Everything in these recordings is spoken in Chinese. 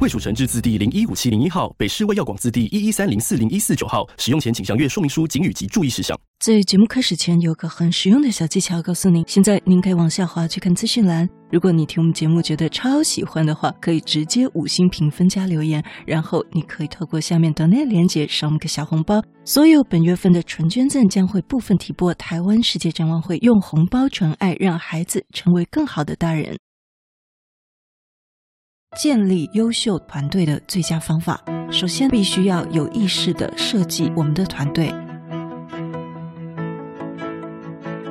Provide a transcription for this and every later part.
卫署成制字第零一五七零一号，北市卫药广字第一一三零四零一四九号。使用前请详阅说明书、警语及注意事项。在节目开始前，有个很实用的小技巧告诉您。现在您可以往下滑去看资讯栏。如果你听我们节目觉得超喜欢的话，可以直接五星评分加留言，然后你可以透过下面的那链接赏我们个小红包。所有本月份的纯捐赠将会部分提拨台湾世界展望会，用红包传爱，让孩子成为更好的大人。建立优秀团队的最佳方法，首先必须要有意识的设计我们的团队。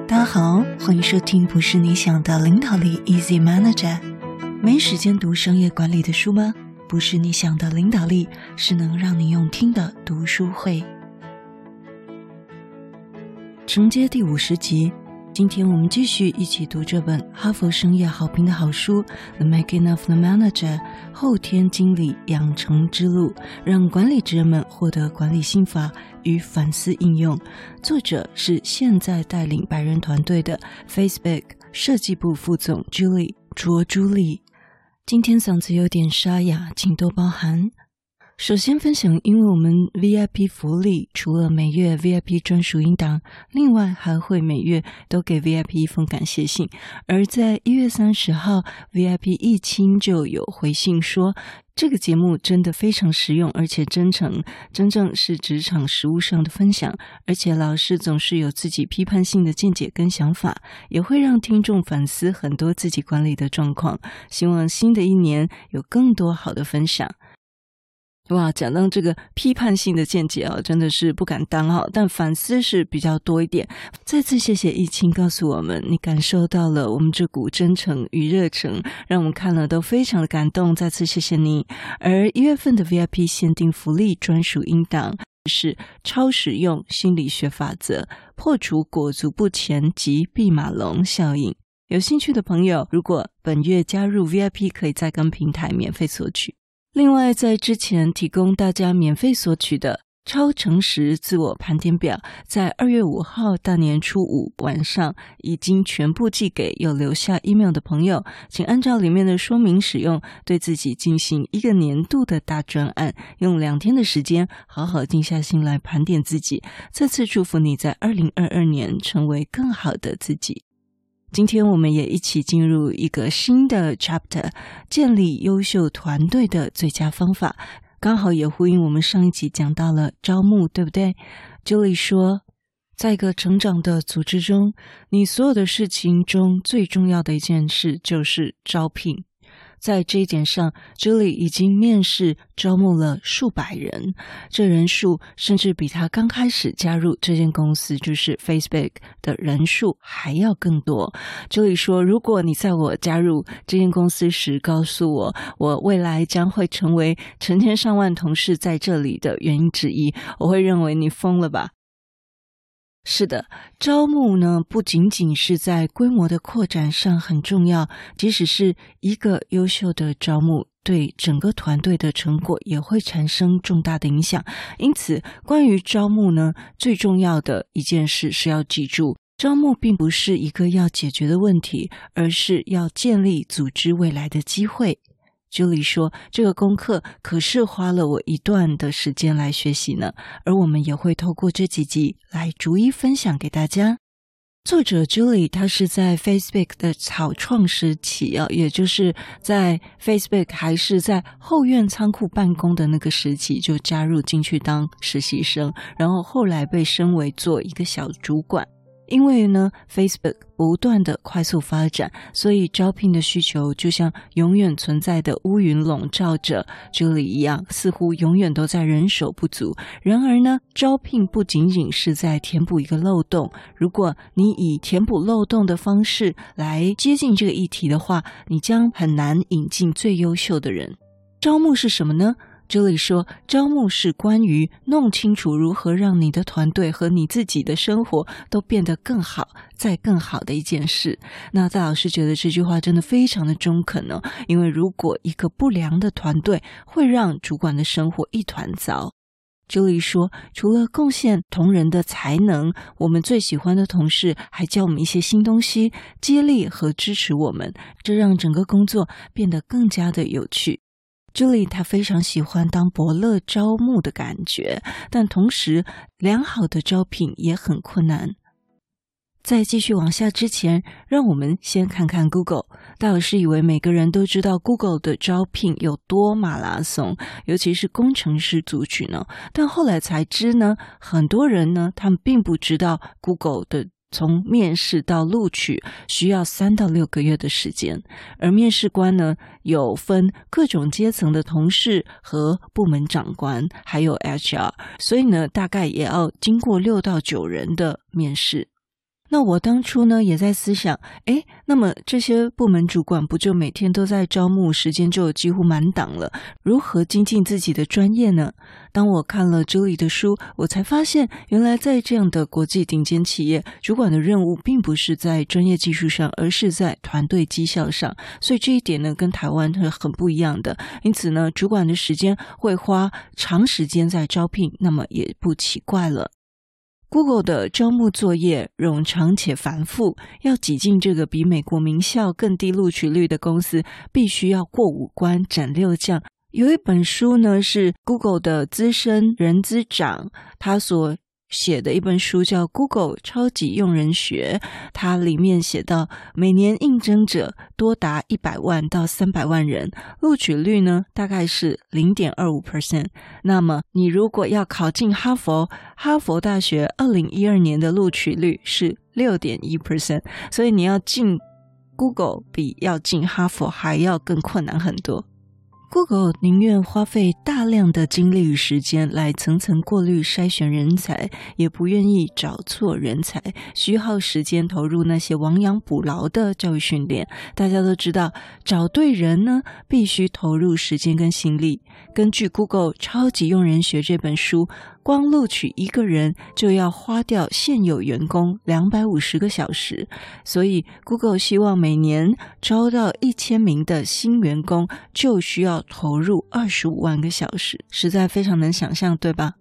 大家好，欢迎收听不是你想的领导力 Easy Manager。没时间读商业管理的书吗？不是你想的领导力，是能让你用听的读书会。承接第五十集。今天我们继续一起读这本哈佛商业好评的好书《The Making of the Manager》后天经理养成之路，让管理职人们获得管理心法与反思应用。作者是现在带领百人团队的 Facebook 设计部副总 Julie 卓朱莉。今天嗓子有点沙哑，请多包涵。首先分享，因为我们 VIP 福利除了每月 VIP 专属音档，另外还会每月都给 VIP 一封感谢信。而在一月三十号，VIP 一清就有回信说，这个节目真的非常实用，而且真诚，真正是职场实务上的分享。而且老师总是有自己批判性的见解跟想法，也会让听众反思很多自己管理的状况。希望新的一年有更多好的分享。哇，讲到这个批判性的见解啊，真的是不敢当哈，但反思是比较多一点。再次谢谢易清告诉我们，你感受到了我们这股真诚与热诚，让我们看了都非常的感动。再次谢谢你。而一月份的 VIP 限定福利专属音档是超实用心理学法则，破除裹足不前及毕马龙效应。有兴趣的朋友，如果本月加入 VIP，可以在跟平台免费索取。另外，在之前提供大家免费索取的超诚实自我盘点表，在二月五号大年初五晚上已经全部寄给有留下 email 的朋友，请按照里面的说明使用，对自己进行一个年度的大专案，用两天的时间好好静下心来盘点自己。再次祝福你在二零二二年成为更好的自己。今天我们也一起进入一个新的 chapter，建立优秀团队的最佳方法，刚好也呼应我们上一集讲到了招募，对不对？Julie 说，在一个成长的组织中，你所有的事情中最重要的一件事就是招聘。在这一点上，Julie 已经面试招募了数百人，这人数甚至比他刚开始加入这间公司，就是 Facebook 的人数还要更多。Julie 说：“如果你在我加入这间公司时告诉我，我未来将会成为成千上万同事在这里的原因之一，我会认为你疯了吧。”是的，招募呢，不仅仅是在规模的扩展上很重要，即使是一个优秀的招募，对整个团队的成果也会产生重大的影响。因此，关于招募呢，最重要的一件事是要记住，招募并不是一个要解决的问题，而是要建立组织未来的机会。Julie 说：“这个功课可是花了我一段的时间来学习呢，而我们也会透过这几集来逐一分享给大家。”作者 Julie 她是在 Facebook 的草创时期啊，也就是在 Facebook 还是在后院仓库办公的那个时期就加入进去当实习生，然后后来被升为做一个小主管。因为呢，Facebook 不断的快速发展，所以招聘的需求就像永远存在的乌云笼罩着这里一样，似乎永远都在人手不足。然而呢，招聘不仅仅是在填补一个漏洞，如果你以填补漏洞的方式来接近这个议题的话，你将很难引进最优秀的人。招募是什么呢？这里说，招募是关于弄清楚如何让你的团队和你自己的生活都变得更好，再更好的一件事。那戴老师觉得这句话真的非常的中肯呢，因为如果一个不良的团队会让主管的生活一团糟。朱莉说，除了贡献同仁的才能，我们最喜欢的同事还教我们一些新东西，激励和支持我们，这让整个工作变得更加的有趣。朱莉她非常喜欢当伯乐招募的感觉，但同时良好的招聘也很困难。在继续往下之前，让我们先看看 Google。大老师以为每个人都知道 Google 的招聘有多马拉松，尤其是工程师族群呢。但后来才知呢，很多人呢，他们并不知道 Google 的。从面试到录取需要三到六个月的时间，而面试官呢，有分各种阶层的同事和部门长官，还有 HR，所以呢，大概也要经过六到九人的面试。那我当初呢，也在思想，诶，那么这些部门主管不就每天都在招募，时间就几乎满档了，如何精进自己的专业呢？当我看了朱莉的书，我才发现，原来在这样的国际顶尖企业，主管的任务并不是在专业技术上，而是在团队绩效上。所以这一点呢，跟台湾是很不一样的。因此呢，主管的时间会花长时间在招聘，那么也不奇怪了。Google 的招募作业冗长且繁复，要挤进这个比美国名校更低录取率的公司，必须要过五关斩六将。有一本书呢，是 Google 的资深人资长他所写的一本书叫《Google 超级用人学》，它里面写到，每年应征者多达一百万到三百万人，录取率呢大概是零点二五 percent。那么你如果要考进哈佛，哈佛大学二零一二年的录取率是六点一 percent，所以你要进 Google 比要进哈佛还要更困难很多。Google 宁愿花费大量的精力与时间来层层过滤筛选人才，也不愿意找错人才，虚耗时间投入那些亡羊补牢的教育训练。大家都知道，找对人呢，必须投入时间跟心力。根据 Google 超级用人学这本书。光录取一个人就要花掉现有员工两百五十个小时，所以 Google 希望每年招到一千名的新员工，就需要投入二十五万个小时，实在非常能想象，对吧？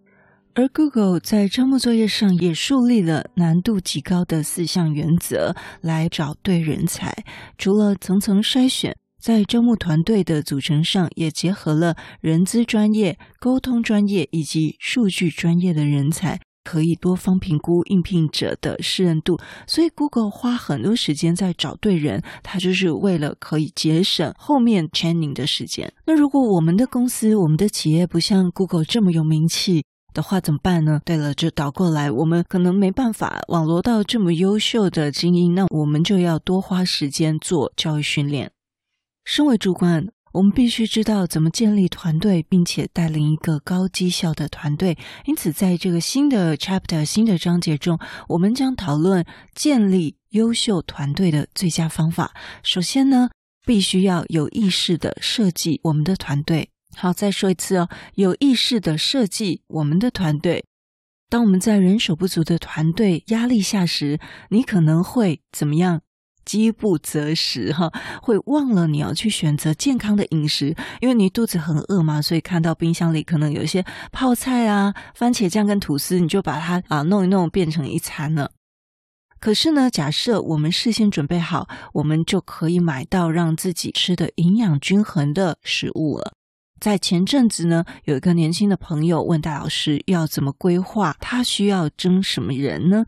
而 Google 在招募作业上也树立了难度极高的四项原则来找对人才，除了层层筛选。在招募团队的组成上，也结合了人资专业、沟通专业以及数据专业的人才，可以多方评估应聘者的适任度。所以，Google 花很多时间在找对人，它就是为了可以节省后面 training 的时间。那如果我们的公司、我们的企业不像 Google 这么有名气的话，怎么办呢？对了，就倒过来，我们可能没办法网罗到这么优秀的精英，那我们就要多花时间做教育训练。身为主管，我们必须知道怎么建立团队，并且带领一个高绩效的团队。因此，在这个新的 chapter、新的章节中，我们将讨论建立优秀团队的最佳方法。首先呢，必须要有意识地设计我们的团队。好，再说一次哦，有意识地设计我们的团队。当我们在人手不足的团队压力下时，你可能会怎么样？饥不择食，哈，会忘了你要去选择健康的饮食，因为你肚子很饿嘛，所以看到冰箱里可能有一些泡菜啊、番茄酱跟吐司，你就把它啊弄一弄变成一餐了。可是呢，假设我们事先准备好，我们就可以买到让自己吃的营养均衡的食物了。在前阵子呢，有一个年轻的朋友问戴老师要怎么规划，他需要征什么人呢？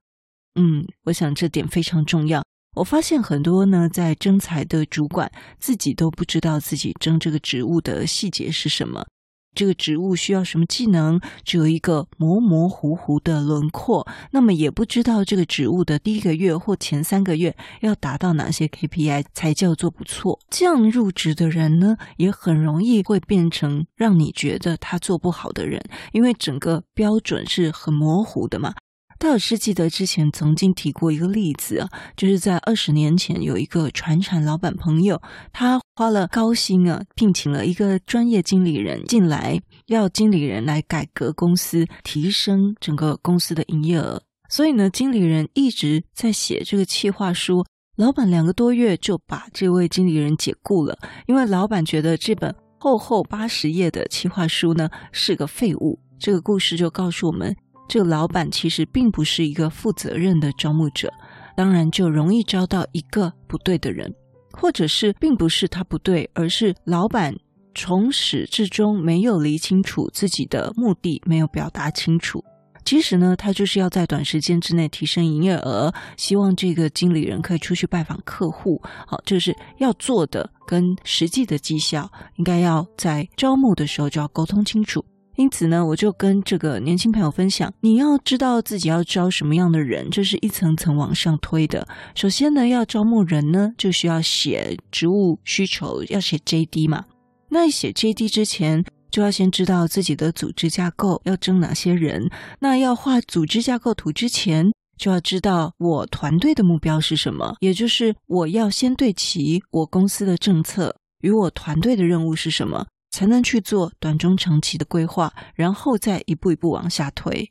嗯，我想这点非常重要。我发现很多呢，在征才的主管自己都不知道自己征这个职务的细节是什么，这个职务需要什么技能，只有一个模模糊糊的轮廓。那么也不知道这个职务的第一个月或前三个月要达到哪些 KPI 才叫做不错。这样入职的人呢，也很容易会变成让你觉得他做不好的人，因为整个标准是很模糊的嘛。戴老师记得之前曾经提过一个例子啊，就是在二十年前有一个船厂老板朋友，他花了高薪啊，聘请了一个专业经理人进来，要经理人来改革公司，提升整个公司的营业额。所以呢，经理人一直在写这个企划书。老板两个多月就把这位经理人解雇了，因为老板觉得这本厚厚八十页的企划书呢是个废物。这个故事就告诉我们，这个老板其实并不是一个负责任的招募者，当然就容易招到一个不对的人，或者是并不是他不对，而是老板从始至终没有理清楚自己的目的，没有表达清楚。其实呢，他就是要在短时间之内提升营业额，希望这个经理人可以出去拜访客户。好，就是要做的跟实际的绩效，应该要在招募的时候就要沟通清楚。因此呢，我就跟这个年轻朋友分享，你要知道自己要招什么样的人，这是一层层往上推的。首先呢，要招募人呢，就需要写职务需求，要写 JD 嘛。那写 JD 之前，就要先知道自己的组织架构要征哪些人，那要画组织架构图之前，就要知道我团队的目标是什么，也就是我要先对齐我公司的政策与我团队的任务是什么，才能去做短中长期的规划，然后再一步一步往下推，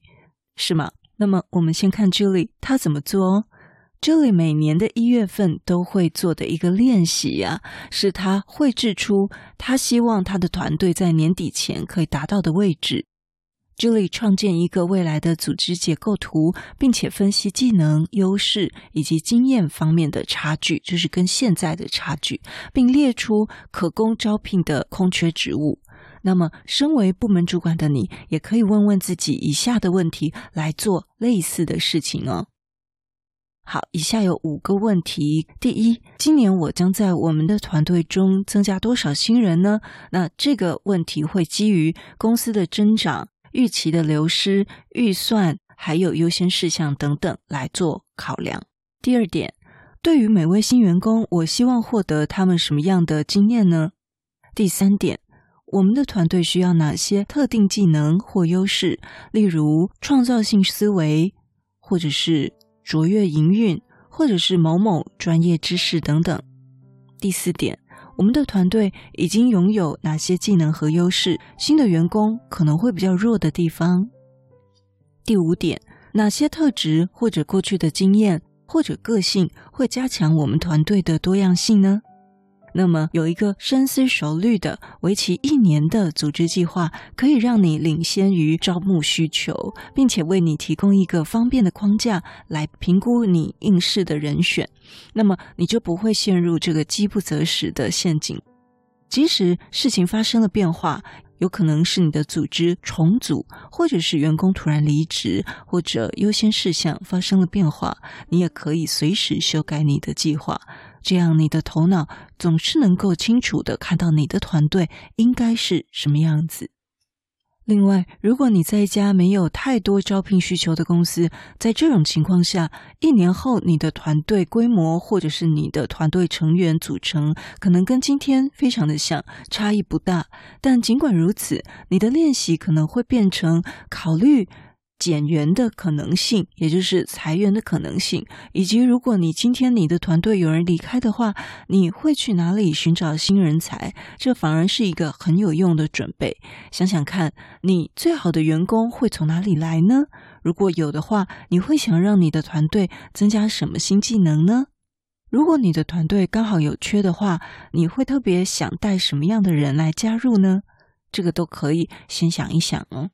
是吗？那么我们先看 Julie 他怎么做哦。Julie 每年的一月份都会做的一个练习呀、是他绘制出他希望他的团队在年底前可以达到的位置。Julie 创建一个未来的组织结构图，并且分析技能、优势以及经验方面的差距，就是跟现在的差距，并列出可供招聘的空缺职务。那么，身为部门主管的你，也可以问问自己以下的问题，来做类似的事情哦。好，以下有五个问题。第一，今年我将在我们的团队中增加多少新人呢？那这个问题会基于公司的增长、预期的流失、预算，还有优先事项等等来做考量。第二点，对于每位新员工，我希望获得他们什么样的经验呢？第三点，我们的团队需要哪些特定技能或优势，例如创造性思维，或者是卓越营运，或者是某某专业知识等等。第四点，我们的团队已经拥有哪些技能和优势？新的员工可能会比较弱的地方。第五点，哪些特质或者过去的经验或者个性会加强我们团队的多样性呢？那么，有一个深思熟虑的、为期一年的组织计划，可以让你领先于招募需求，并且为你提供一个方便的框架来评估你应试的人选。那么，你就不会陷入这个饥不择食的陷阱。即使事情发生了变化，有可能是你的组织重组，或者是员工突然离职，或者优先事项发生了变化，你也可以随时修改你的计划。这样，你的头脑总是能够清楚地看到你的团队应该是什么样子。另外，如果你在一家没有太多招聘需求的公司，在这种情况下，一年后你的团队规模或者是你的团队成员组成，可能跟今天非常的像，差异不大。但尽管如此，你的练习可能会变成考虑。减员的可能性，也就是裁员的可能性，以及如果你今天你的团队有人离开的话，你会去哪里寻找新人才？这反而是一个很有用的准备。想想看，你最好的员工会从哪里来呢？如果有的话，你会想让你的团队增加什么新技能呢？如果你的团队刚好有缺的话，你会特别想带什么样的人来加入呢？这个都可以先想一想哦。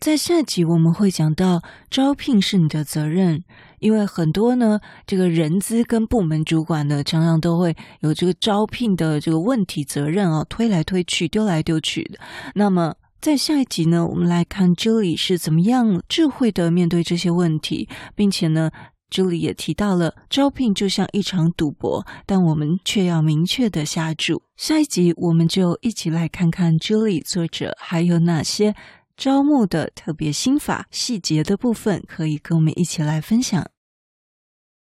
在下一集我们会讲到招聘是你的责任，因为很多呢，这个人资跟部门主管呢，常常都会有这个招聘的这个问题责任啊，推来推去，丢来丢去的。那么在下一集呢，我们来看 Julie 是怎么样智慧的面对这些问题，并且呢，Julie 也提到了招聘就像一场赌博，但我们却要明确的下注。下一集我们就一起来看看 Julie 作者还有哪些。招募的特别心法细节的部分，可以跟我们一起来分享。